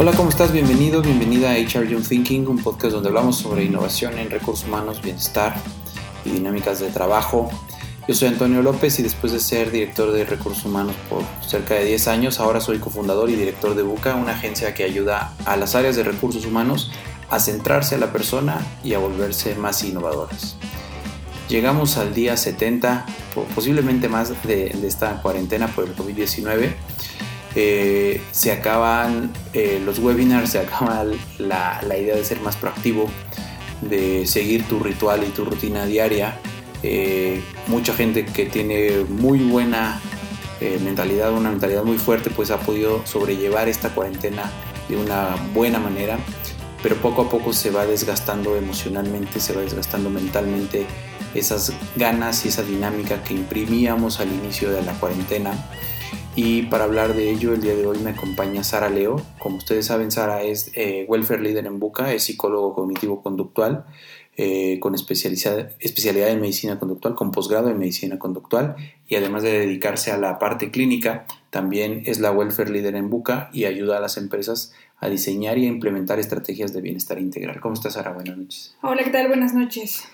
Hola, ¿cómo estás? Bienvenido, bienvenida a HR Young Thinking, un podcast donde hablamos sobre innovación en recursos humanos, bienestar y dinámicas de trabajo. Yo soy Antonio López y después de ser director de recursos humanos por cerca de 10 años, ahora soy cofundador y director de Buca, una agencia que ayuda a las áreas de recursos humanos a centrarse a la persona y a volverse más innovadoras. Llegamos al día 70, posiblemente más de, esta cuarentena por el COVID-19 eh, se acaban eh, los webinars, se acaba la, idea de ser más proactivo, de seguir tu ritual y tu rutina diaria. Eh, mucha gente que tiene muy buena mentalidad, una mentalidad muy fuerte, pues ha podido sobrellevar esta cuarentena de una buena manera, pero poco a poco se va desgastando emocionalmente, se va desgastando mentalmente esas ganas y esa dinámica que imprimíamos al inicio de la cuarentena y para hablar de ello, el día de hoy me acompaña Sara Leo. Como ustedes saben, Sara es eh, Welfare Leader en Buca, es psicólogo cognitivo-conductual, eh, con especialidad, especialidad en medicina conductual, con posgrado en medicina conductual y además de dedicarse a la parte clínica, también es la Welfare Leader en Buca y ayuda a las empresas a diseñar y a implementar estrategias de bienestar integral. ¿Cómo estás, Sara? Buenas noches. Hola, ¿qué tal? Buenas noches.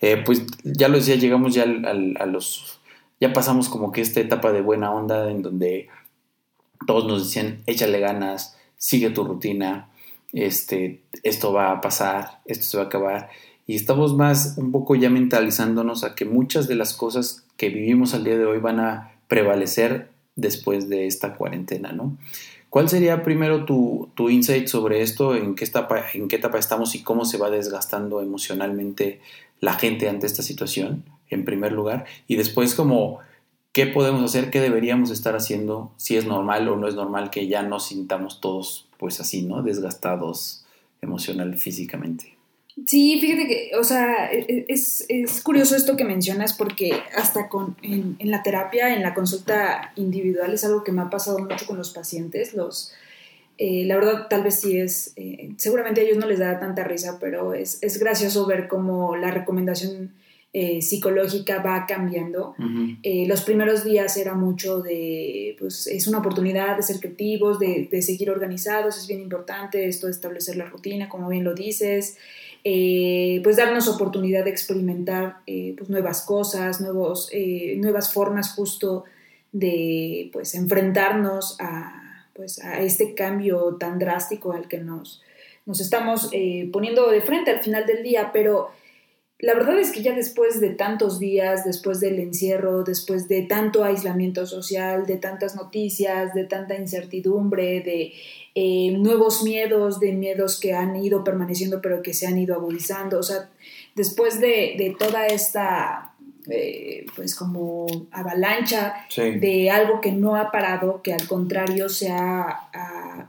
Eh, pues ya lo decía, llegamos ya a los ya pasamos como que esta etapa de buena onda en donde todos nos decían, échale ganas, sigue tu rutina, este, esto va a pasar, esto se va a acabar. Y estamos más un poco ya mentalizándonos a que muchas de las cosas que vivimos al día de hoy van a prevalecer después de esta cuarentena, ¿no? ¿Cuál sería primero tu, tu insight sobre esto? ¿En qué, etapa, ¿En qué etapa estamos y cómo se va desgastando emocionalmente la gente ante esta situación? En primer lugar, y después como qué podemos hacer, qué deberíamos estar haciendo, si es normal o no es normal que ya nos sintamos todos pues así, ¿no? Desgastados emocional, físicamente. Sí, fíjate que, o sea, e, e, es, curioso esto que mencionas porque hasta con, en, la terapia, en la consulta individual, es algo que me ha pasado mucho con los pacientes. Los, eh, la verdad, tal vez sí es, eh, seguramente a ellos no les da tanta risa, pero es, es gracioso ver cómo la recomendación eh, psicológica va cambiando. Eh, los primeros días era mucho de, pues es una oportunidad de ser creativos, de, seguir organizados, es bien importante esto de establecer la rutina, como bien lo dices, eh, pues darnos oportunidad de experimentar pues nuevas cosas, nuevos, nuevas formas justo de pues enfrentarnos a, pues, a este cambio tan drástico al que nos, nos estamos poniendo de frente al final del día, pero la verdad es que ya después de tantos días, después del encierro, después de tanto aislamiento social, de tantas noticias, de tanta incertidumbre, de eh, nuevos miedos, de miedos que han ido permaneciendo pero que se han ido agudizando, o sea, después de, toda esta, eh, pues como avalancha de algo que no ha parado, que al contrario se ha,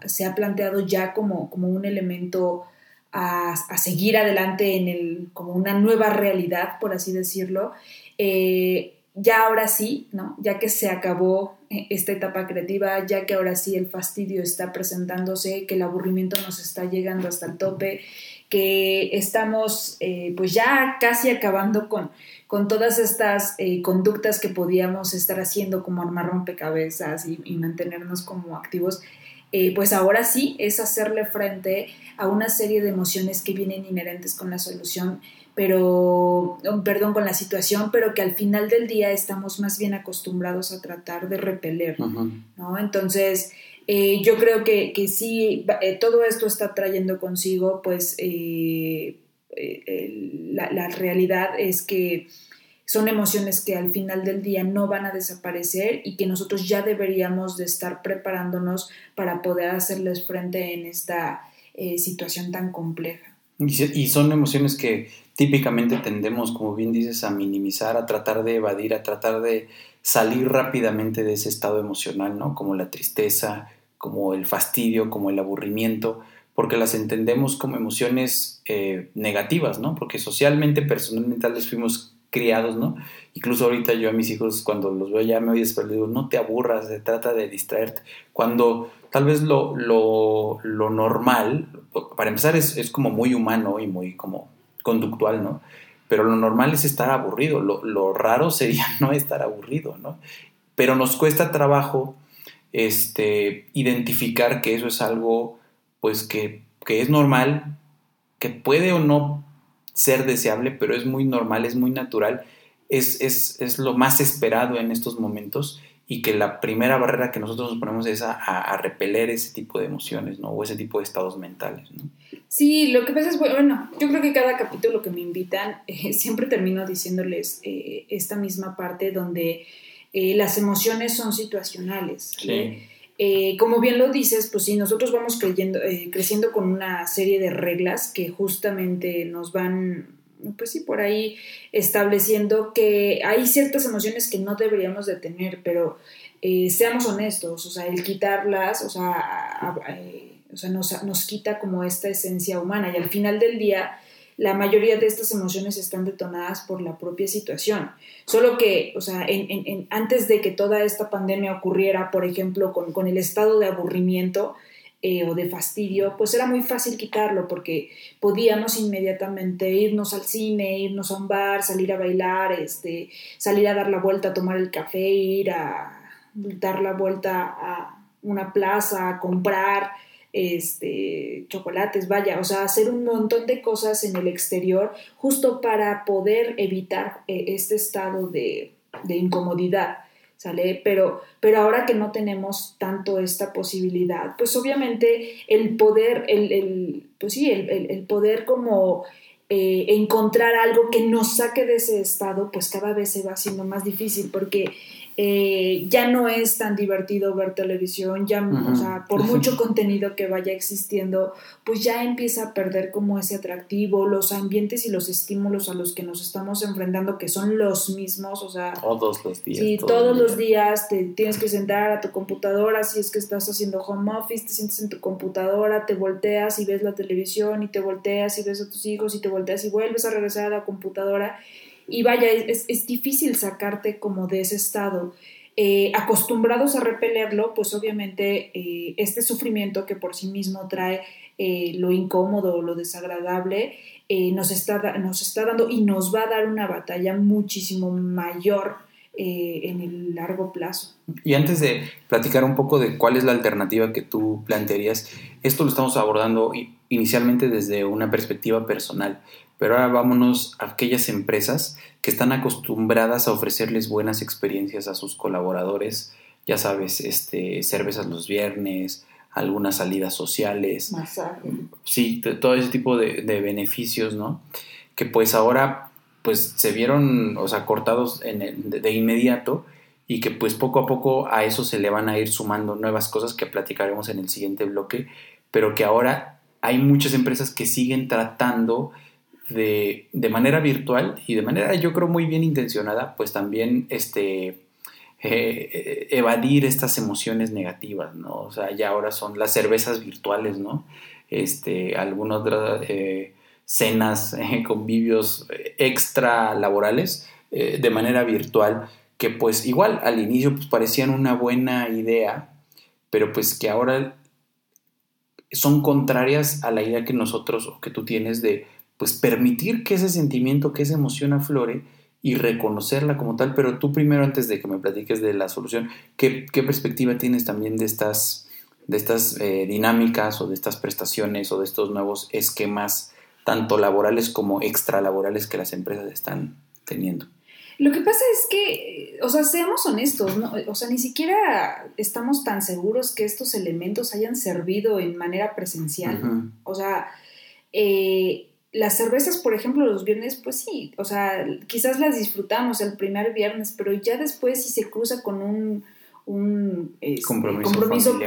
se ha planteado ya como, como un elemento a, seguir adelante en el, como una nueva realidad, por así decirlo. Eh, ya ahora sí, ¿no? Ya que se acabó eh, esta etapa creativa, ya que ahora sí el fastidio está presentándose, que el aburrimiento nos está llegando hasta el tope, que estamos eh, pues ya casi acabando con, con todas estas conductas que podíamos estar haciendo como armar rompecabezas y, y mantenernos como activos, pues ahora sí es hacerle frente a una serie de emociones que vienen inherentes con la solución, pero, perdón, con la situación, pero que al final del día estamos más bien acostumbrados a tratar de repeler, ¿no? Entonces, eh, yo creo que, que sí, eh, todo esto está trayendo consigo, pues, eh, la, la realidad es que son emociones que al final del día no van a desaparecer y que nosotros ya deberíamos de estar preparándonos para poder hacerles frente en esta eh, situación tan compleja. Y son emociones que típicamente tendemos, como bien dices, a minimizar, a tratar de evadir, a tratar de salir rápidamente de ese estado emocional, ¿no? Como la tristeza, como el fastidio, como el aburrimiento, porque las entendemos como emociones eh, negativas, ¿no? Porque socialmente, personalmente, vez fuimos criados, ¿no? Incluso ahorita yo a mis hijos cuando los veo ya me oye después digo, no te aburras, se trata de distraerte. Cuando tal vez lo, lo, lo normal, para empezar es, es, como muy humano y muy como conductual, ¿no? Pero lo normal es estar aburrido, lo, lo raro sería no estar aburrido, ¿no? Pero nos cuesta trabajo este, identificar que eso es algo pues que, que es normal, que puede o no ser deseable, pero es muy normal, es muy natural, es, es, es lo más esperado en estos momentos y que la primera barrera que nosotros nos ponemos es a, repeler ese tipo de emociones, ¿no? O ese tipo de estados mentales, ¿no? Sí, lo que pasa es, bueno, yo creo que cada capítulo que me invitan, eh, siempre termino diciéndoles eh, esta misma parte donde eh, las emociones son situacionales. Como bien lo dices, pues sí, nosotros vamos creyendo, creciendo con una serie de reglas que justamente nos van pues sí, por ahí estableciendo que hay ciertas emociones que no deberíamos de tener, pero eh, seamos honestos, o sea, el quitarlas, o sea, eh, o sea nos, nos, quita como esta esencia humana. Y al final del día la mayoría de estas emociones están detonadas por la propia situación. Solo que, o sea, antes de que toda esta pandemia ocurriera, por ejemplo, con, con el estado de aburrimiento, eh, o de fastidio, pues era muy fácil quitarlo porque podíamos inmediatamente irnos al cine, irnos a un bar, salir a bailar, este, salir a dar la vuelta, a tomar el café, ir a dar la vuelta a una plaza, a comprar este, chocolates, vaya, o sea, hacer un montón de cosas en el exterior justo para poder evitar eh, este estado de, de incomodidad. ¿sale? Pero, pero ahora que no tenemos tanto esta posibilidad, pues obviamente el poder, el, el pues sí, el, el, poder como eh, encontrar algo que nos saque de ese estado, pues cada vez se va haciendo más difícil porque eh, ya no es tan divertido ver televisión, ya, o sea, por mucho contenido que vaya existiendo, pues ya empieza a perder como ese atractivo, los ambientes y los estímulos a los que nos estamos enfrentando, que son los mismos, o sea... Todos los días. Sí, todos los días te tienes que sentar a tu computadora, si es que estás haciendo home office, te sientes en tu computadora, te volteas y ves la televisión y te volteas y ves a tus hijos y te volteas y vuelves a regresar a la computadora y vaya, es, es difícil sacarte como de ese estado. Eh, acostumbrados a repelerlo, pues obviamente eh, este sufrimiento que por sí mismo trae eh, lo incómodo, lo desagradable, nos, está, nos está dando y nos va a dar una batalla muchísimo mayor en el largo plazo. Y antes de platicar un poco de cuál es la alternativa que tú plantearías, esto lo estamos abordando inicialmente desde una perspectiva personal, pero ahora vámonos a aquellas empresas que están acostumbradas a ofrecerles buenas experiencias a sus colaboradores, ya sabes, este, cervezas los viernes, algunas salidas sociales. Masaje. Sí, todo ese tipo de, beneficios, ¿no? Que pues ahora pues se vieron, o sea, cortados en de, inmediato y que pues poco a poco a eso se le van a ir sumando nuevas cosas que platicaremos en el siguiente bloque, pero que ahora hay muchas empresas que siguen tratando de, de, manera virtual y de manera yo creo muy bien intencionada, pues también este, eh, evadir estas emociones negativas, ¿no? O sea, ya ahora son las cervezas virtuales, ¿no? Este, algunas otras eh, cenas, eh, convivios extra laborales de manera virtual, que pues igual al inicio pues parecían una buena idea, pero pues que ahora son contrarias a la idea que nosotros o que tú tienes de pues permitir que ese sentimiento, que esa emoción aflore y reconocerla como tal, pero tú primero antes de que me platiques de la solución, ¿qué, perspectiva tienes también de estas, de estas eh, dinámicas o de estas prestaciones o de estos nuevos esquemas, tanto laborales como extralaborales que las empresas están teniendo? Lo que pasa es que, o sea, seamos honestos, ¿no? o sea, ni siquiera estamos tan seguros que estos elementos hayan servido en manera presencial. O sea, eh, las cervezas, por ejemplo, los viernes, pues sí, o sea, quizás las disfrutamos el primer viernes, pero ya después si se cruza con un, un este, compromiso,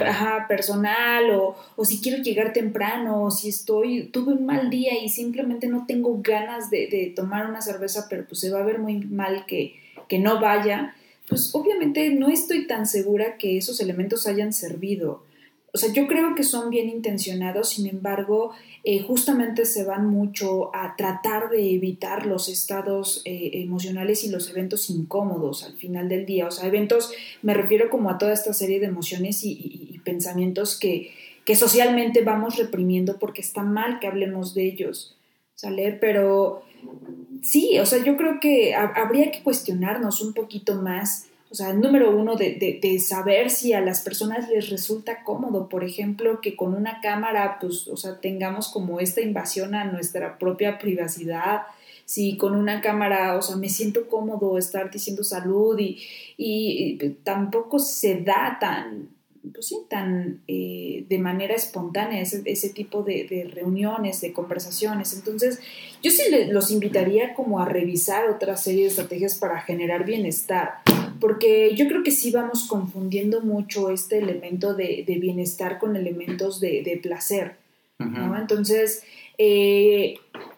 personal o, o, si quiero llegar temprano o si estoy, tuve un mal día y simplemente no tengo ganas de, de tomar una cerveza, pero pues se va a ver muy mal que, que no vaya, pues obviamente no estoy tan segura que esos elementos hayan servido. O sea, yo creo que son bien intencionados, sin embargo, eh, justamente se van mucho a tratar de evitar los estados eh, emocionales y los eventos incómodos al final del día. O sea, eventos, me refiero como a toda esta serie de emociones y, pensamientos que, que socialmente vamos reprimiendo porque está mal que hablemos de ellos. ¿Sale? Pero sí, o sea, yo creo que habría que cuestionarnos un poquito más o sea, número uno, de, de, saber si a las personas les resulta cómodo, por ejemplo, que con una cámara, pues, o sea, tengamos como esta invasión a nuestra propia privacidad, si con una cámara, o sea, me siento cómodo estar diciendo salud y, y, tampoco se da tan, pues sí, tan eh, de manera espontánea ese, ese tipo de, reuniones, de conversaciones. Entonces, yo sí los invitaría como a revisar otra serie de estrategias para generar bienestar, porque yo creo que sí vamos confundiendo mucho este elemento de, de bienestar con elementos de, de placer, ¿no? Entonces, eh,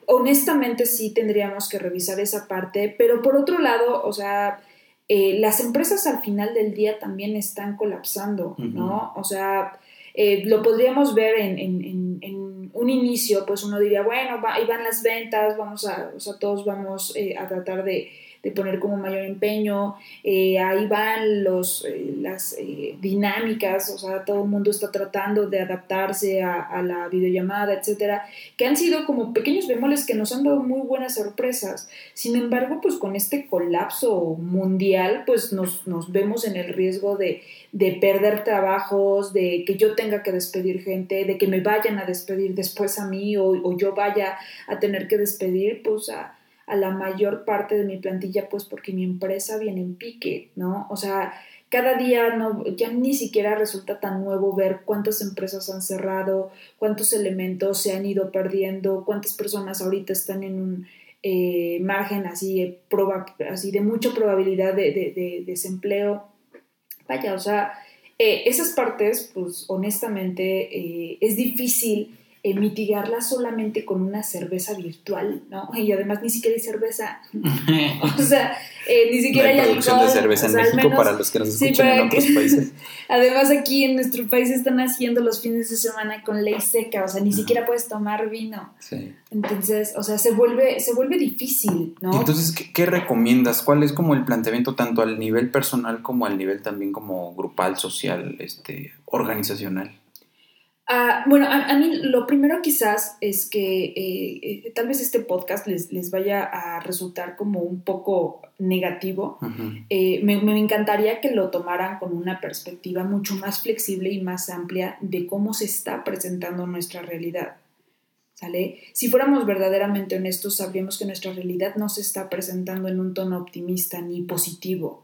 honestamente sí tendríamos que revisar esa parte, pero por otro lado, o sea, eh, las empresas al final del día también están colapsando, ¿no? O sea, eh, lo podríamos ver en, en, en, un inicio, pues uno diría, bueno, ahí van las ventas, vamos a, o sea, todos vamos eh, a tratar de de poner como mayor empeño, eh, ahí van los, eh, las eh, dinámicas, o sea, todo el mundo está tratando de adaptarse a, la videollamada, etcétera, que han sido como pequeños bemoles que nos han dado muy buenas sorpresas. Sin embargo, pues con este colapso mundial, pues nos, nos vemos en el riesgo de, de perder trabajos, de que yo tenga que despedir gente, de que me vayan a despedir después a mí o, o yo vaya a tener que despedir, pues a a la mayor parte de mi plantilla, pues porque mi empresa viene en pique, ¿no? O sea, cada día ya ni siquiera resulta tan nuevo ver cuántas empresas han cerrado, cuántos elementos se han ido perdiendo, cuántas personas ahorita están en un eh, margen así, así de mucha probabilidad de, desempleo. Vaya, o sea, eh, esas partes, pues honestamente, eh, es difícil eh, mitigarla solamente con una cerveza virtual, ¿no? Y además ni siquiera hay cerveza. o sea, eh, ni siquiera hay, producción de cerveza en México para los que nos escuchan en otros países. además aquí en nuestro país están haciendo los fines de semana con ley seca, o sea, ni siquiera puedes tomar vino. Sí. Entonces, o sea, se vuelve, se vuelve difícil, ¿no? Entonces, ¿qué, ¿qué, recomiendas? ¿Cuál es como el planteamiento tanto al nivel personal como al nivel también como grupal, social, este, organizacional? Ah, bueno, a, mí lo primero quizás es que eh, eh, tal vez este podcast les, les, vaya a resultar como un poco negativo. Eh, me, me, encantaría que lo tomaran con una perspectiva mucho más flexible y más amplia de cómo se está presentando nuestra realidad. ¿Sale? Si fuéramos verdaderamente honestos, sabríamos que nuestra realidad no se está presentando en un tono optimista ni positivo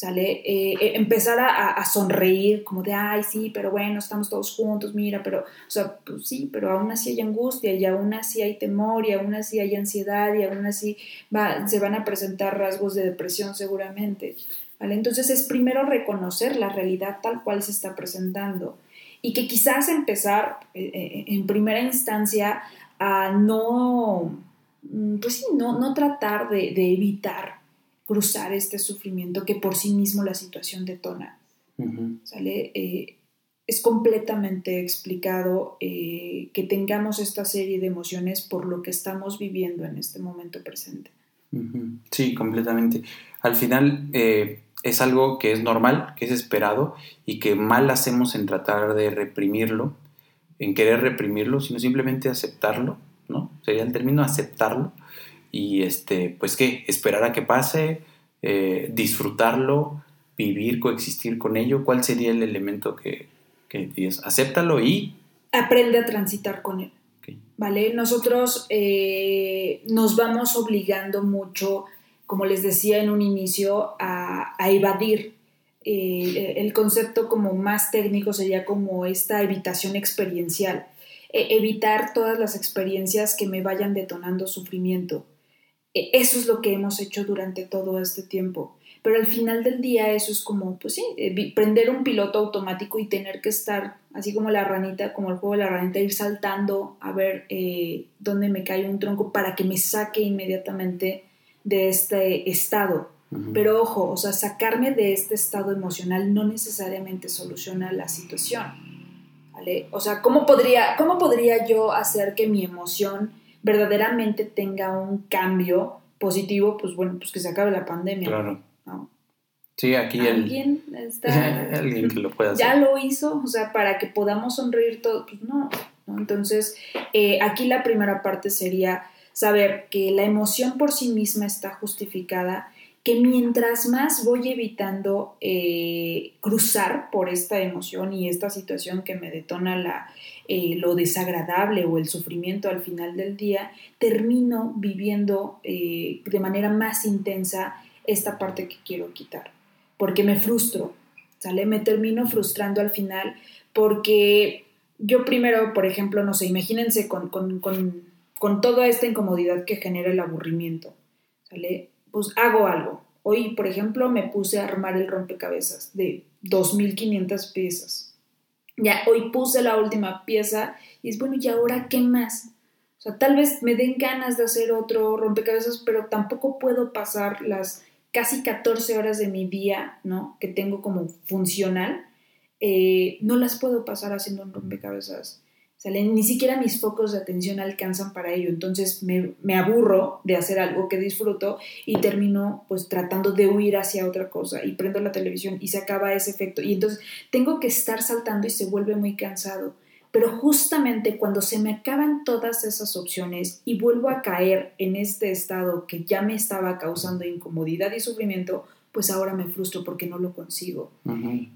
¿sale? Eh, eh, empezar a, sonreír, como de, ay, sí, pero bueno, estamos todos juntos, mira, pero, o sea, pues sí, pero aún así hay angustia y aún así hay temor y aún así hay ansiedad y aún así va, se van a presentar rasgos de depresión seguramente, ¿vale? Entonces es primero reconocer la realidad tal cual se está presentando y que quizás empezar eh, en primera instancia a no, mm, pues sí, no, no tratar de, de evitar cruzar este sufrimiento que por sí mismo la situación detona. ¿Sale? Eh, es completamente explicado eh, que tengamos esta serie de emociones por lo que estamos viviendo en este momento presente. Sí, completamente. Al final eh, es algo que es normal, que es esperado y que mal hacemos en tratar de reprimirlo, en querer reprimirlo, sino simplemente aceptarlo, ¿no? Sería el término aceptarlo y este, pues qué, esperar a que pase, eh, disfrutarlo, vivir, coexistir con ello, ¿cuál sería el elemento que, que dices? Acéptalo y... Aprende a transitar con él. ¿Vale? Nosotros eh, nos vamos obligando mucho, como les decía en un inicio, a, evadir. Eh, el concepto como más técnico sería como esta evitación experiencial. E, evitar todas las experiencias que me vayan detonando sufrimiento. E, eso es lo que hemos hecho durante todo este tiempo. Pero al final del día eso es como, pues sí, eh, prender un piloto automático y tener que estar, así como la ranita, como el juego de la ranita, ir saltando a ver eh, dónde me cae un tronco para que me saque inmediatamente de este estado. Pero ojo, o sea, sacarme de este estado emocional no necesariamente soluciona la situación. ¿vale? O sea, ¿cómo podría, ¿cómo podría yo hacer que mi emoción verdaderamente tenga un cambio positivo, pues bueno, pues que se acabe la pandemia. Claro. Sí, aquí ¿Alguien está, alguien que lo pueda hacer. Ya lo hizo, o sea, para que podamos sonreír todos, pues no. Entonces, eh, aquí la primera parte sería saber que la emoción por sí misma está justificada que mientras más voy evitando eh, cruzar por esta emoción y esta situación que me detona la, eh, lo desagradable o el sufrimiento al final del día, termino viviendo eh, de manera más intensa esta parte que quiero quitar, porque me frustro, ¿sale? Me termino frustrando al final porque yo primero, por ejemplo, no sé, imagínense con, con, con, con toda esta incomodidad que genera el aburrimiento, ¿sale? pues hago algo. Hoy, por ejemplo, me puse a armar el rompecabezas de 2.500 piezas. Ya, hoy puse la última pieza y es bueno, ¿y ahora qué más? O sea, tal vez me den ganas de hacer otro rompecabezas, pero tampoco puedo pasar las casi 14 horas de mi día, ¿no? Que tengo como funcional, eh, no las puedo pasar haciendo un rompecabezas ni siquiera mis focos de atención alcanzan para ello. Entonces me, me, aburro de hacer algo que disfruto y termino pues tratando de huir hacia otra cosa y prendo la televisión y se acaba ese efecto. Y entonces tengo que estar saltando y se vuelve muy cansado. Pero justamente cuando se me acaban todas esas opciones y vuelvo a caer en este estado que ya me estaba causando incomodidad y sufrimiento, pues ahora me frustro porque no lo consigo.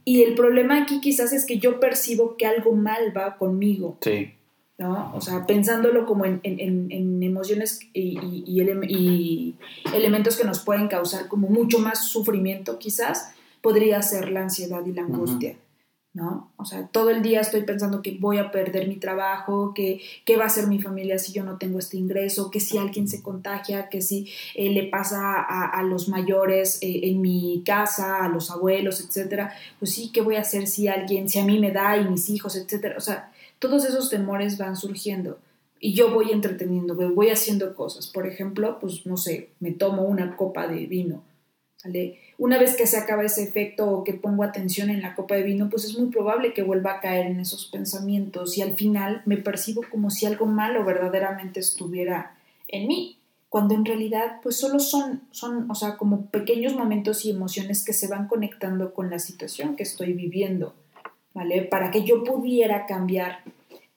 Y el problema aquí quizás es que yo percibo que algo mal va conmigo. Sí. ¿no? O sea, pensándolo como en, emociones y, y, elementos que nos pueden causar como mucho más sufrimiento quizás, podría ser la ansiedad y la angustia. ¿No? O sea, todo el día estoy pensando que voy a perder mi trabajo, que qué va a hacer mi familia si yo no tengo este ingreso, que si alguien se contagia, que si eh, le pasa a, los mayores eh, en mi casa, a los abuelos, etcétera, pues sí, ¿qué voy a hacer si alguien, si a mí me da y mis hijos, etcétera? O sea, todos esos temores van surgiendo y yo voy entreteniendo, voy haciendo cosas. Por ejemplo, pues no sé, me tomo una copa de vino una vez que se acaba ese efecto o que pongo atención en la copa de vino, pues es muy probable que vuelva a caer en esos pensamientos y al final me percibo como si algo malo verdaderamente estuviera en mí, cuando en realidad pues solo son, son, o sea, como pequeños momentos y emociones que se van conectando con la situación que estoy viviendo, ¿vale? Para que yo pudiera cambiar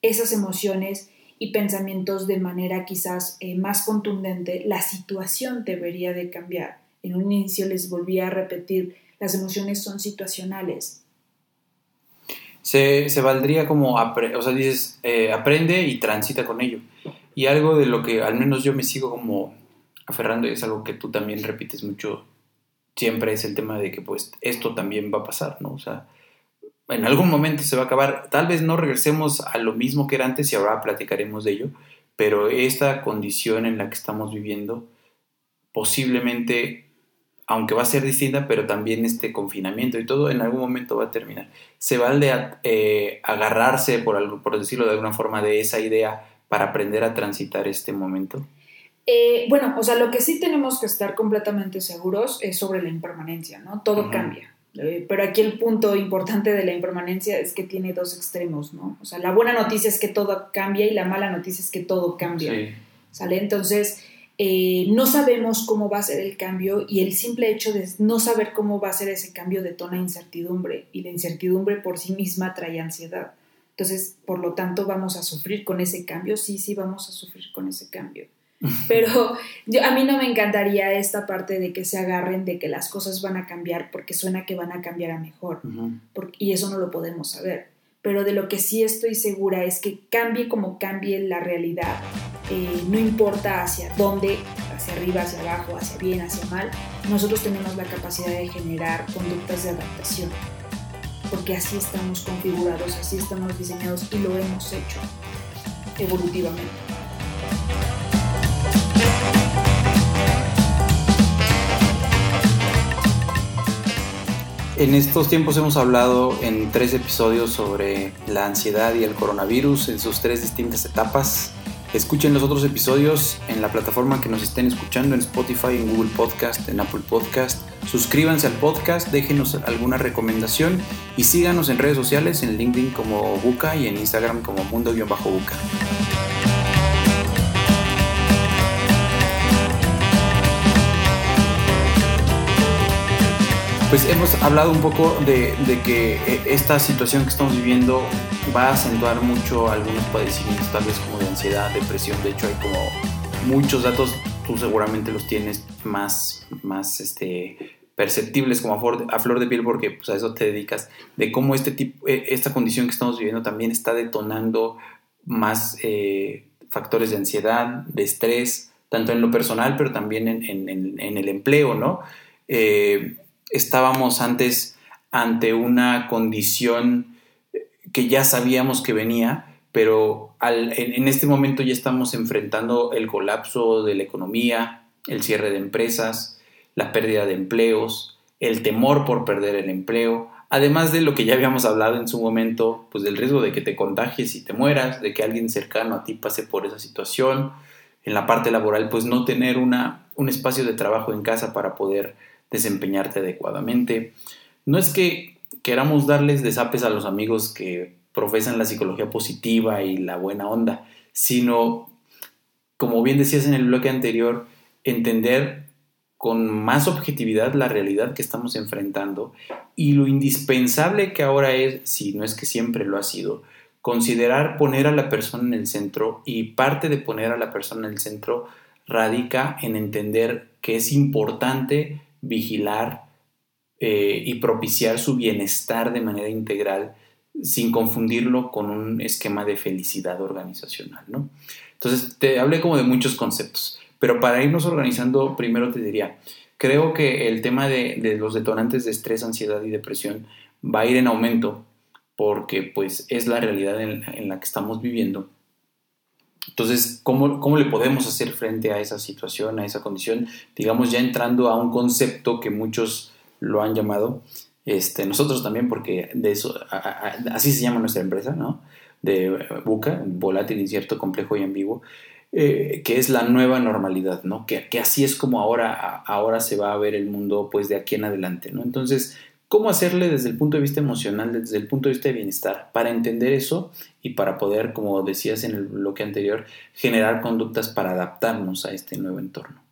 esas emociones y pensamientos de manera quizás eh, más contundente, la situación debería de cambiar en un inicio les volví a repetir, las emociones son situacionales. Se, valdría como, o sea, dices, eh, aprende y transita con ello. Y algo de lo que al menos yo me sigo como aferrando y es algo que tú también repites mucho siempre es el tema de que pues esto también va a pasar, ¿no? O sea, en algún momento se va a acabar. Tal vez no regresemos a lo mismo que era antes y ahora platicaremos de ello, pero esta condición en la que estamos viviendo posiblemente aunque va a ser distinta, pero también este confinamiento y todo en algún momento va a terminar. Se vale eh, agarrarse, por, algo, por decirlo de alguna forma, de esa idea para aprender a transitar este momento. Eh, bueno, o sea, lo que sí tenemos que estar completamente seguros es sobre la impermanencia, ¿no? Todo cambia. Eh, pero aquí el punto importante de la impermanencia es que tiene dos extremos, ¿no? O sea, la buena noticia es que todo cambia y la mala noticia es que todo cambia. ¿Sale? Entonces, eh, no sabemos cómo va a ser el cambio y el simple hecho de no saber cómo va a ser ese cambio detona incertidumbre y la incertidumbre por sí misma trae ansiedad. Entonces, por lo tanto, vamos a sufrir con ese cambio, sí, sí, vamos a sufrir con ese cambio. Pero yo, a mí no me encantaría esta parte de que se agarren de que las cosas van a cambiar porque suena que van a cambiar a mejor. y eso no lo podemos saber pero de lo que sí estoy segura es que cambie como cambie la realidad, eh, no importa hacia dónde, hacia arriba, hacia abajo, hacia bien, hacia mal, nosotros tenemos la capacidad de generar conductas de adaptación, porque así estamos configurados, así estamos diseñados y lo hemos hecho evolutivamente. En estos tiempos hemos hablado en tres episodios sobre la ansiedad y el coronavirus en sus tres distintas etapas. Escuchen los otros episodios en la plataforma que nos estén escuchando, en Spotify, en Google Podcast, en Apple Podcast. Suscríbanse al podcast, déjenos alguna recomendación y síganos en redes sociales, en LinkedIn como Buca y en Instagram como Mundo-Buca. Pues hemos hablado un poco de, que eh, esta situación que estamos viviendo va a acentuar mucho algunos padecimientos, tal vez como de ansiedad, depresión. De hecho, hay como muchos datos tú seguramente los tienes más, más este, perceptibles como a flor, de piel porque pues, a eso te dedicas, de cómo este tipo, eh, esta condición que estamos viviendo también está detonando más eh, factores de ansiedad, de estrés, tanto en lo personal, pero también en, el empleo, ¿no? Eh, estábamos antes ante una condición que ya sabíamos que venía, pero en, este momento ya estamos enfrentando el colapso de la economía, el cierre de empresas, la pérdida de empleos, el temor por perder el empleo, además de lo que ya habíamos hablado en su momento, pues del riesgo de que te contagies y te mueras, de que alguien cercano a ti pase por esa situación, en la parte laboral, pues no tener una, un espacio de trabajo en casa para poder desempeñarte adecuadamente. No es que queramos darles desapes a los amigos que profesan la psicología positiva y la buena onda, sino, como bien decías en el bloque anterior, entender con más objetividad la realidad que estamos enfrentando y lo indispensable que ahora es, si no es que siempre lo ha sido, considerar poner a la persona en el centro y parte de poner a la persona en el centro radica en entender que es importante vigilar eh, y propiciar su bienestar de manera integral sin confundirlo con un esquema de felicidad organizacional, ¿no? Entonces, te hablé como de muchos conceptos. Pero para irnos organizando, primero te diría, creo que el tema de, los detonantes de estrés, ansiedad y depresión va a ir en aumento porque pues es la realidad en, la que estamos viviendo. Entonces, ¿cómo, ¿cómo, le podemos hacer frente a esa situación, a esa condición? Digamos, ya entrando a un concepto que muchos lo han llamado, este, nosotros también, porque de eso, así se llama nuestra empresa, ¿no? De Buca, volátil, incierto, complejo y ambiguo. Eh, que es la nueva normalidad, ¿no? Que, que, así es como ahora, ahora se va a ver el mundo pues de aquí en adelante, ¿no? Entonces, ¿cómo hacerle desde el punto de vista emocional, desde el punto de vista de bienestar, para entender eso y para poder, como decías en el bloque anterior, generar conductas para adaptarnos a este nuevo entorno?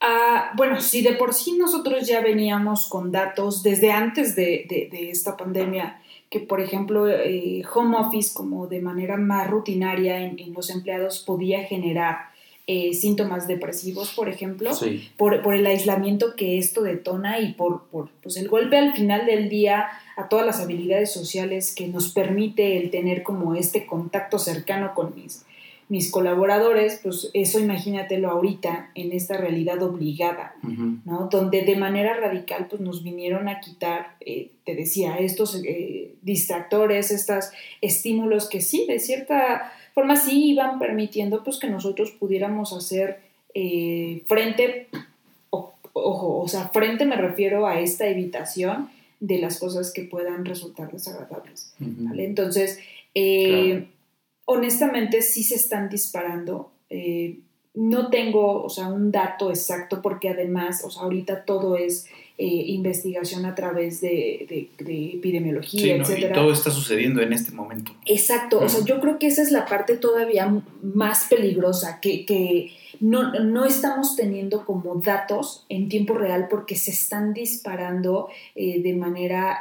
Ah, bueno, si de por sí nosotros ya veníamos con datos desde antes de, de esta pandemia, que, por ejemplo, eh, home office como de manera más rutinaria en, los empleados podía generar eh, síntomas depresivos, por ejemplo, por, por, el aislamiento que esto detona y por, por pues el golpe al final del día a todas las habilidades sociales que nos permite el tener como este contacto cercano con mis, mis colaboradores, pues eso imagínatelo ahorita en esta realidad obligada, ¿no? Donde de manera radical pues nos vinieron a quitar, eh, te decía, estos eh, distractores, estos estímulos que sí, de cierta forma sí iban permitiendo pues que nosotros pudiéramos hacer eh, frente, ojo, o sea, frente me refiero a esta evitación de las cosas que puedan resultar desagradables, ¿vale? Entonces, honestamente sí se están disparando. Eh, no tengo, o sea, un dato exacto porque además, o sea, ahorita todo es eh, investigación a través de, epidemiología, etcétera. Y todo está sucediendo en este momento. Exacto, o sea, yo creo que esa es la parte todavía más peligrosa, que, no, estamos teniendo como datos en tiempo real porque se están disparando eh, de manera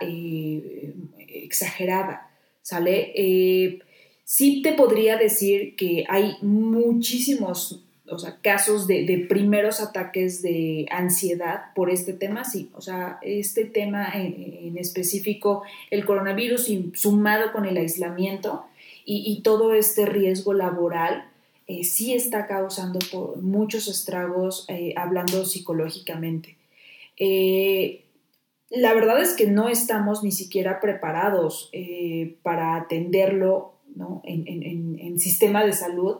exagerada, ¿sale? Sí te podría decir que hay muchísimos o sea, casos de, primeros ataques de ansiedad por este tema, sí. O sea, este tema en, específico, el coronavirus sumado con el aislamiento y, todo este riesgo laboral, eh, sí está causando muchos estragos eh, hablando psicológicamente. Eh, la verdad es que no estamos ni siquiera preparados para atenderlo en, sistema de salud.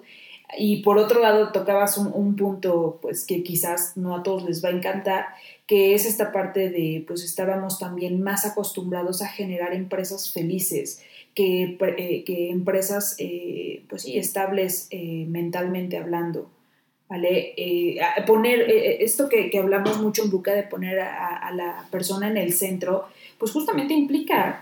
Y por otro lado, tocabas un, punto pues que quizás no a todos les va a encantar, que es esta parte de, pues estábamos también más acostumbrados a generar empresas felices, que, eh, que empresas, eh, pues sí, estables eh, mentalmente hablando. ¿Vale? poner esto que, hablamos mucho en Buca de poner a, la persona en el centro, pues justamente implica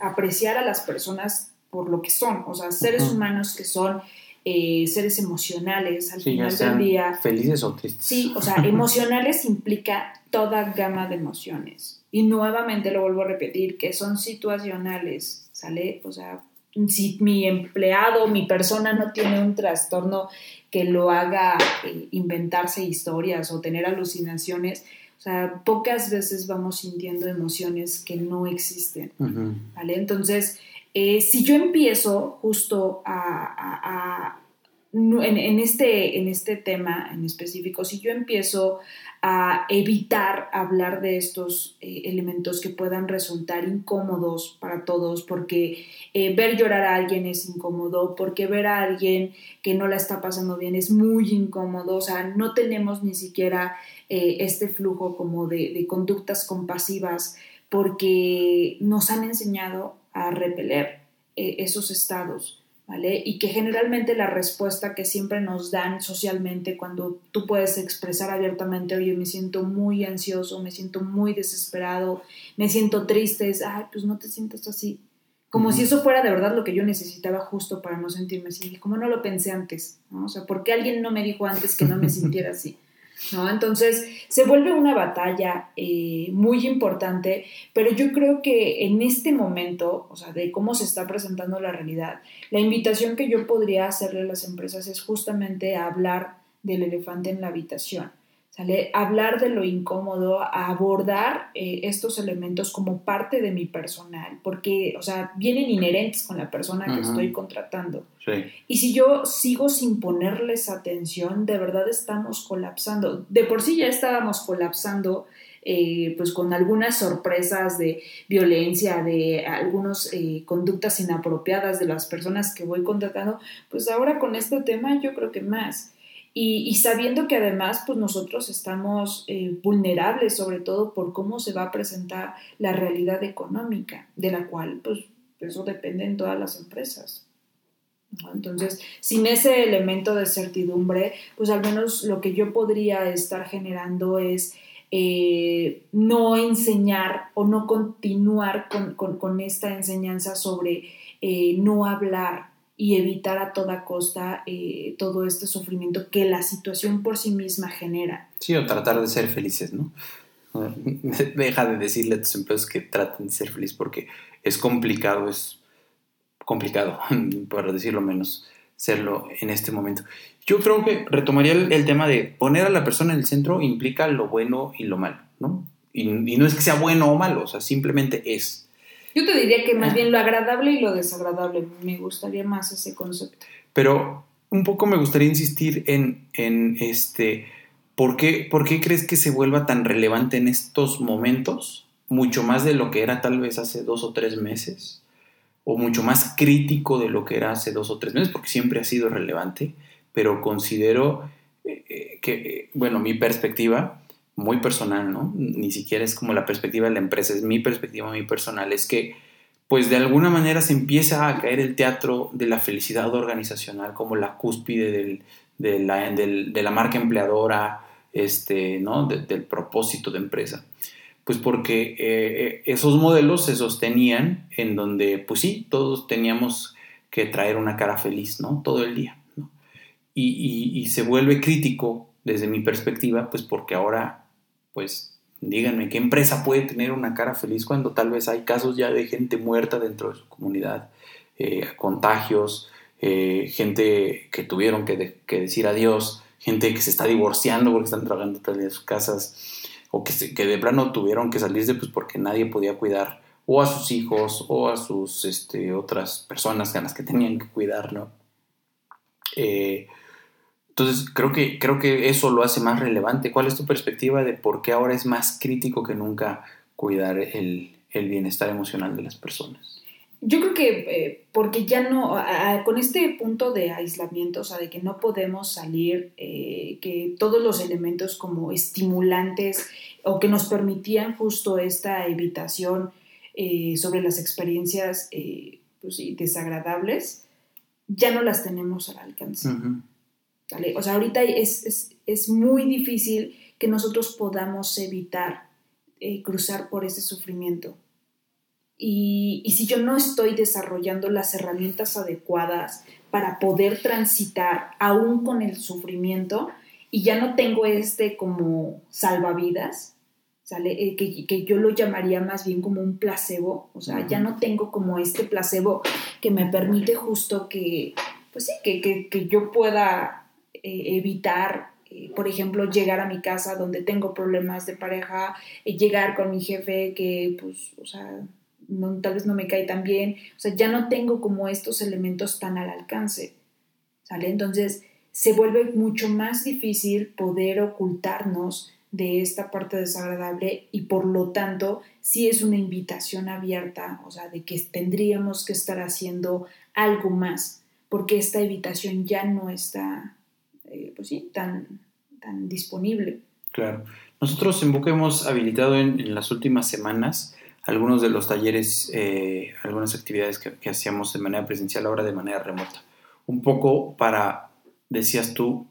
apreciar a las personas por lo que son, o sea, seres humanos que son eh, seres emocionales al final del día. Felices o tristes. Sí, o sea, emocionales implica toda gama de emociones. Y nuevamente lo vuelvo a repetir, que son situacionales, ¿sale? O sea, si mi empleado, mi persona no tiene un trastorno que lo haga eh, inventarse historias o tener alucinaciones, o sea, pocas veces vamos sintiendo emociones que no existen, ¿vale? Entonces, eh, si yo empiezo justo a, en, este, en este tema en específico, si yo empiezo a evitar hablar de estos eh, elementos que puedan resultar incómodos para todos, porque eh, ver llorar a alguien es incómodo, porque ver a alguien que no la está pasando bien es muy incómodo, o sea, no tenemos ni siquiera este flujo como de conductas compasivas, porque nos han enseñado a repeler esos estados y que generalmente la respuesta que siempre nos dan socialmente cuando tú puedes expresar abiertamente, oye, me siento muy ansioso, me siento muy desesperado, me siento triste, es, ay, pues no te sientas así. Como si eso fuera de verdad lo que yo necesitaba justo para no sentirme así. Como no lo pensé antes, ¿no? O sea, ¿por qué alguien no me dijo antes que no me sintiera así? ¿No? Entonces se vuelve una batalla eh, muy importante, pero yo creo que en este momento, o sea, de cómo se está presentando la realidad, la invitación que yo podría hacerle a las empresas es justamente hablar del elefante en la habitación. ¿Sale? Hablar de lo incómodo, abordar eh, estos elementos como parte de mi personal, porque, o sea, vienen inherentes con la persona que estoy contratando. Y si yo sigo sin ponerles atención, de verdad estamos colapsando. De por sí ya estábamos colapsando, eh, pues con algunas sorpresas de violencia, de algunas eh, conductas inapropiadas de las personas que voy contratando, pues ahora con este tema yo creo que más. Y, sabiendo que además pues nosotros estamos eh, vulnerables sobre todo por cómo se va a presentar la realidad económica, de la cual pues eso depende en todas las empresas. Entonces, sin ese elemento de certidumbre, pues al menos lo que yo podría estar generando es eh, no enseñar o no continuar con, esta enseñanza sobre eh, no hablar y evitar a toda costa eh, todo este sufrimiento que la situación por sí misma genera. Sí, o tratar de ser felices, ¿no? Deja de decirle a tus empleados que traten de ser felices porque es complicado, es complicado, para decirlo menos, serlo en este momento. Yo creo que retomaría el, tema de poner a la persona en el centro implica lo bueno y lo malo, ¿no? Y, y no es que sea bueno o malo, o sea, simplemente es. Yo te diría que más bien lo agradable y lo desagradable. Me gustaría más ese concepto. Pero un poco me gustaría insistir en, en este, ¿por qué, ¿por qué crees que se vuelva tan relevante en estos momentos? Mucho más de lo que era tal vez hace dos o tres meses, o mucho más crítico de lo que era hace dos o tres meses, porque siempre ha sido relevante, pero considero eh, eh, que, eh, bueno, mi perspectiva muy personal, ¿no? Ni siquiera es como la perspectiva de la empresa, es mi perspectiva muy personal, es que pues de alguna manera se empieza a caer el teatro de la felicidad organizacional como la cúspide de, la, marca empleadora, este, ¿no? del propósito de empresa. Pues porque eh, eh, esos modelos se sostenían en donde, pues sí, todos teníamos que traer una cara feliz, ¿no? Todo el día, Y, y se vuelve crítico desde mi perspectiva, pues porque ahora pues díganme, ¿qué empresa puede tener una cara feliz cuando tal vez hay casos ya de gente muerta dentro de su comunidad, eh, contagios, eh, gente que tuvieron que, decir adiós, gente que se está divorciando porque están trabajando de sus casas, o que, que de plano tuvieron que salirse pues porque nadie podía cuidar o a sus hijos o a sus este, otras personas a las que tenían que cuidar, ¿no? Eh, entonces, creo que, creo que eso lo hace más relevante. ¿Cuál es tu perspectiva de por qué ahora es más crítico que nunca cuidar el, bienestar emocional de las personas? Yo creo que eh, porque ya no, con este punto de aislamiento, o sea, de que no podemos salir, eh, que todos los elementos como estimulantes o que nos permitían justo esta evitación eh, sobre las experiencias pues, desagradables, ya no las tenemos al alcance. O sea, ahorita es, muy difícil que nosotros podamos evitar eh, cruzar por ese sufrimiento. Y, si yo no estoy desarrollando las herramientas adecuadas para poder transitar aún con el sufrimiento y ya no tengo este como salvavidas, ¿sale? Eh, que, yo lo llamaría más bien como un placebo, o sea, ya no tengo como este placebo que me permite justo que, pues sí, que, yo pueda evitar, eh, por ejemplo, llegar a mi casa donde tengo problemas de pareja, llegar con mi jefe que, pues, o sea, tal vez no me cae tan bien, o sea, ya no tengo como estos elementos tan al alcance, ¿sale? Entonces, se vuelve mucho más difícil poder ocultarnos de esta parte desagradable y por lo tanto sí es una invitación abierta, o sea, de que tendríamos que estar haciendo algo más, porque esta evitación ya no está, eh, pues sí, tan, tan disponible. Claro. Nosotros en Boca hemos habilitado en, las últimas semanas algunos de los talleres, eh, algunas actividades que, que hacíamos de manera presencial, ahora de manera remota. Un poco para decías tú,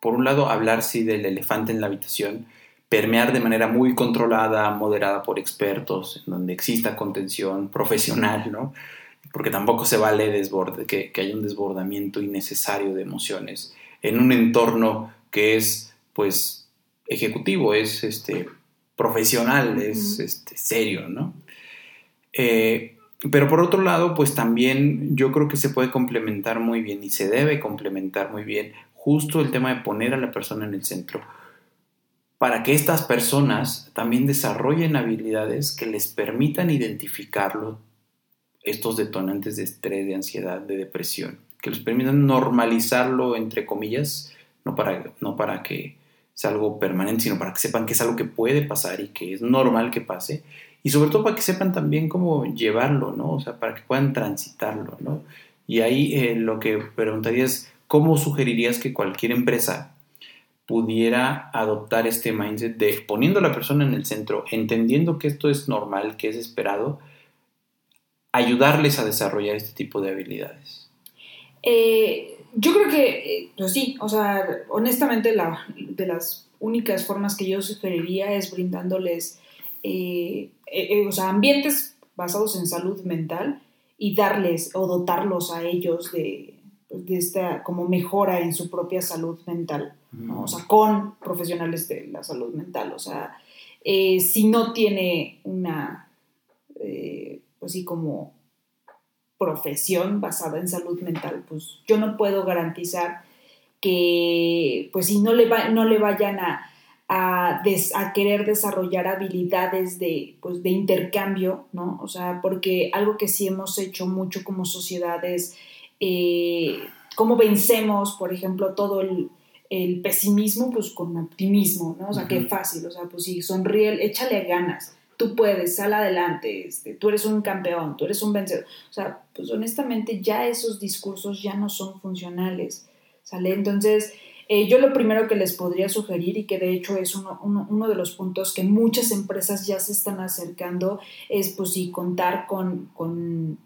por un lado, hablar sí del elefante en la habitación, permear de manera muy controlada, moderada por expertos, en donde exista contención profesional, ¿no? Porque tampoco se vale desborde, que, que haya un desbordamiento innecesario de emociones en un entorno que es, pues, ejecutivo, es este, profesional, es este, serio, ¿no? Eh, pero por otro lado, pues también yo creo que se puede complementar muy bien y se debe complementar muy bien justo el tema de poner a la persona en el centro para que estas personas también desarrollen habilidades que les permitan identificarlo, estos detonantes de estrés, de ansiedad, de depresión, que les permitan normalizarlo, entre comillas, no para, no para que sea algo permanente, sino para que sepan que es algo que puede pasar y que es normal que pase, y sobre todo para que sepan también cómo llevarlo, ¿no? O sea, para que puedan transitarlo, ¿no? Y ahí eh, lo que preguntaría es, ¿cómo sugerirías que cualquier empresa pudiera adoptar este mindset de poniendo a la persona en el centro, entendiendo que esto es normal, que es esperado, ayudarles a desarrollar este tipo de habilidades? Eh, yo creo que, eh, pues sí, o sea, honestamente la, de las únicas formas que yo sugeriría es brindándoles eh, eh, o sea, ambientes basados en salud mental y darles o dotarlos a ellos de, pues, de esta como mejora en su propia salud mental, o sea, con profesionales de la salud mental, o sea, si no tiene una, pues sí, como profesión basada en salud mental, pues yo no puedo garantizar que, pues si no le, va, no le vayan a, a, querer desarrollar habilidades de, pues, de intercambio, ¿no? O sea, porque algo que sí hemos hecho mucho como sociedad es eh, cómo vencemos, por ejemplo, todo el, pesimismo, pues con optimismo, ¿no? O sea, qué fácil, o sea, pues sí, sonríe, échale ganas, tú puedes, sal adelante, este, tú eres un campeón, tú eres un vencedor. O sea, pues honestamente ya esos discursos ya no son funcionales, ¿sale? Entonces, eh, yo lo primero que les podría sugerir y que de hecho es uno, de los puntos que muchas empresas ya se están acercando es pues sí contar con,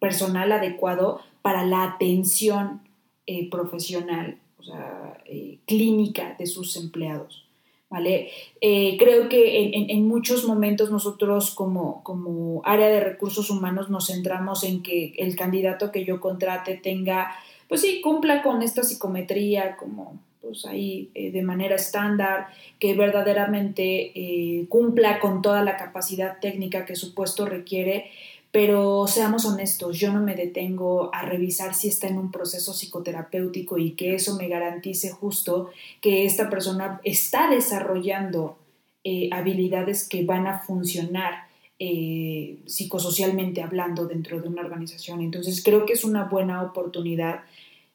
personal adecuado para la atención eh, profesional, o sea, eh, clínica de sus empleados. ¿Vale? creo que en, muchos momentos nosotros como, como área de recursos humanos nos centramos en que el candidato que yo contrate tenga pues sí, cumpla con esta psicometría como pues ahí eh, de manera estándar, que verdaderamente eh, cumpla con toda la capacidad técnica que su puesto requiere, pero seamos honestos, yo no me detengo a revisar si está en un proceso psicoterapéutico y que eso me garantice justo que esta persona está desarrollando eh, habilidades que van a funcionar psicosocialmente hablando dentro de una organización. Entonces creo que es una buena oportunidad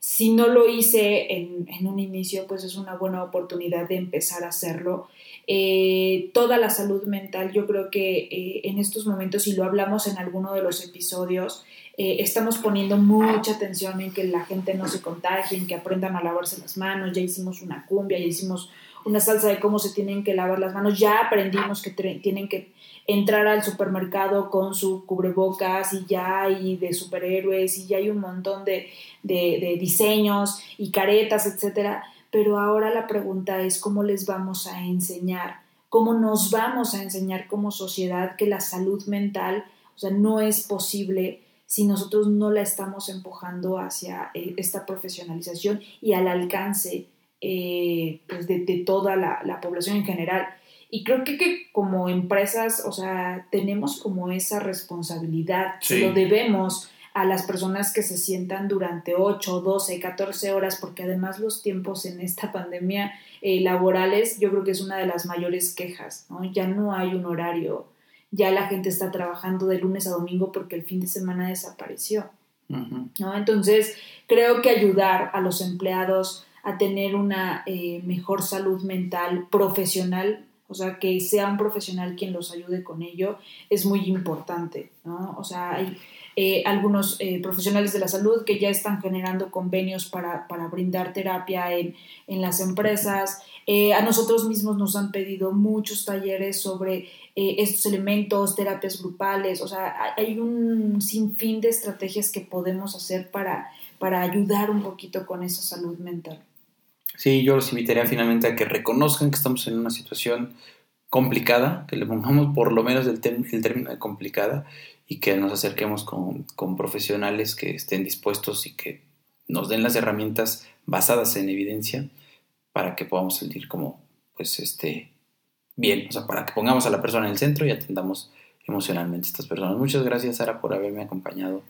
si no lo hice en, un inicio, pues es una buena oportunidad de empezar a hacerlo. Eh, toda la salud mental, yo creo que eh, en estos momentos, y lo hablamos en alguno de los episodios, eh, estamos poniendo mucha atención en que la gente no se contagie, en que aprendan a lavarse las manos, ya hicimos una cumbia, ya hicimos una salsa de cómo se tienen que lavar las manos, ya aprendimos que tienen que entrar al supermercado con su cubrebocas y ya hay de superhéroes y ya hay un montón de, de, diseños y caretas, etcétera. Pero ahora la pregunta es cómo les vamos a enseñar, cómo nos vamos a enseñar como sociedad que la salud mental, o sea, no es posible si nosotros no la estamos empujando hacia eh, esta profesionalización y al alcance eh, pues de, toda la, la población en general. Y creo que, que como empresas, o sea, tenemos como esa responsabilidad, Sí. lo debemos a las personas que se sientan durante 8, 12, 14 horas, porque además los tiempos en esta pandemia eh, laborales yo creo que es una de las mayores quejas, ¿no? Ya no hay un horario, ya la gente está trabajando de lunes a domingo porque el fin de semana desapareció. Ujú. ¿no? Entonces, creo que ayudar a los empleados a tener una eh, mejor salud mental profesional, o sea, que sea un profesional quien los ayude con ello, es muy importante, ¿no? O sea, hay eh, algunos eh, profesionales de la salud que ya están generando convenios para, para brindar terapia en, en las empresas. A nosotros mismos nos han pedido muchos talleres sobre estos elementos, terapias grupales, o sea, hay un sinfín de estrategias que podemos hacer para, para ayudar un poquito con esa salud mental. Sí, yo los invitaría finalmente a que reconozcan que estamos en una situación complicada, que le pongamos por lo menos el, el término de complicada y que nos acerquemos con, con profesionales que estén dispuestos y que nos den las herramientas basadas en evidencia para que podamos salir como, pues, este, bien, o sea, para que pongamos a la persona en el centro y atendamos emocionalmente a estas personas. Muchas gracias, Sara, por haberme acompañado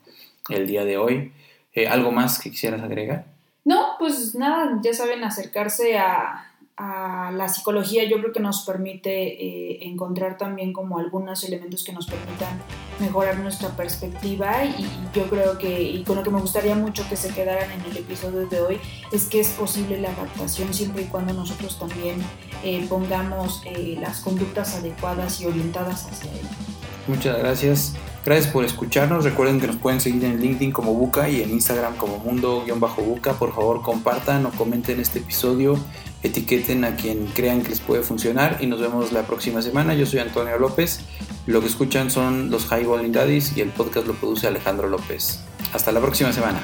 el día de hoy. Eh, ¿Algo más que quisieras agregar? No, pues nada, ya saben, acercarse a, a la psicología yo creo que nos permite eh, encontrar también como algunos elementos que nos permitan mejorar nuestra perspectiva y yo creo que, y con lo que me gustaría mucho que se quedaran en el episodio de hoy, es que es posible la adaptación siempre y cuando nosotros también eh, pongamos eh, las conductas adecuadas y orientadas hacia ello. Muchas gracias. Gracias por escucharnos. Recuerden que nos pueden seguir en LinkedIn como Buca y en Instagram como Mundo-Buca. Por favor, compartan o comenten este episodio. Etiqueten a quien crean que les puede funcionar y nos vemos la próxima semana. Yo soy Antonio López. Lo que escuchan son los Highballing Daddies y el podcast lo produce Alejandro López. Hasta la próxima semana.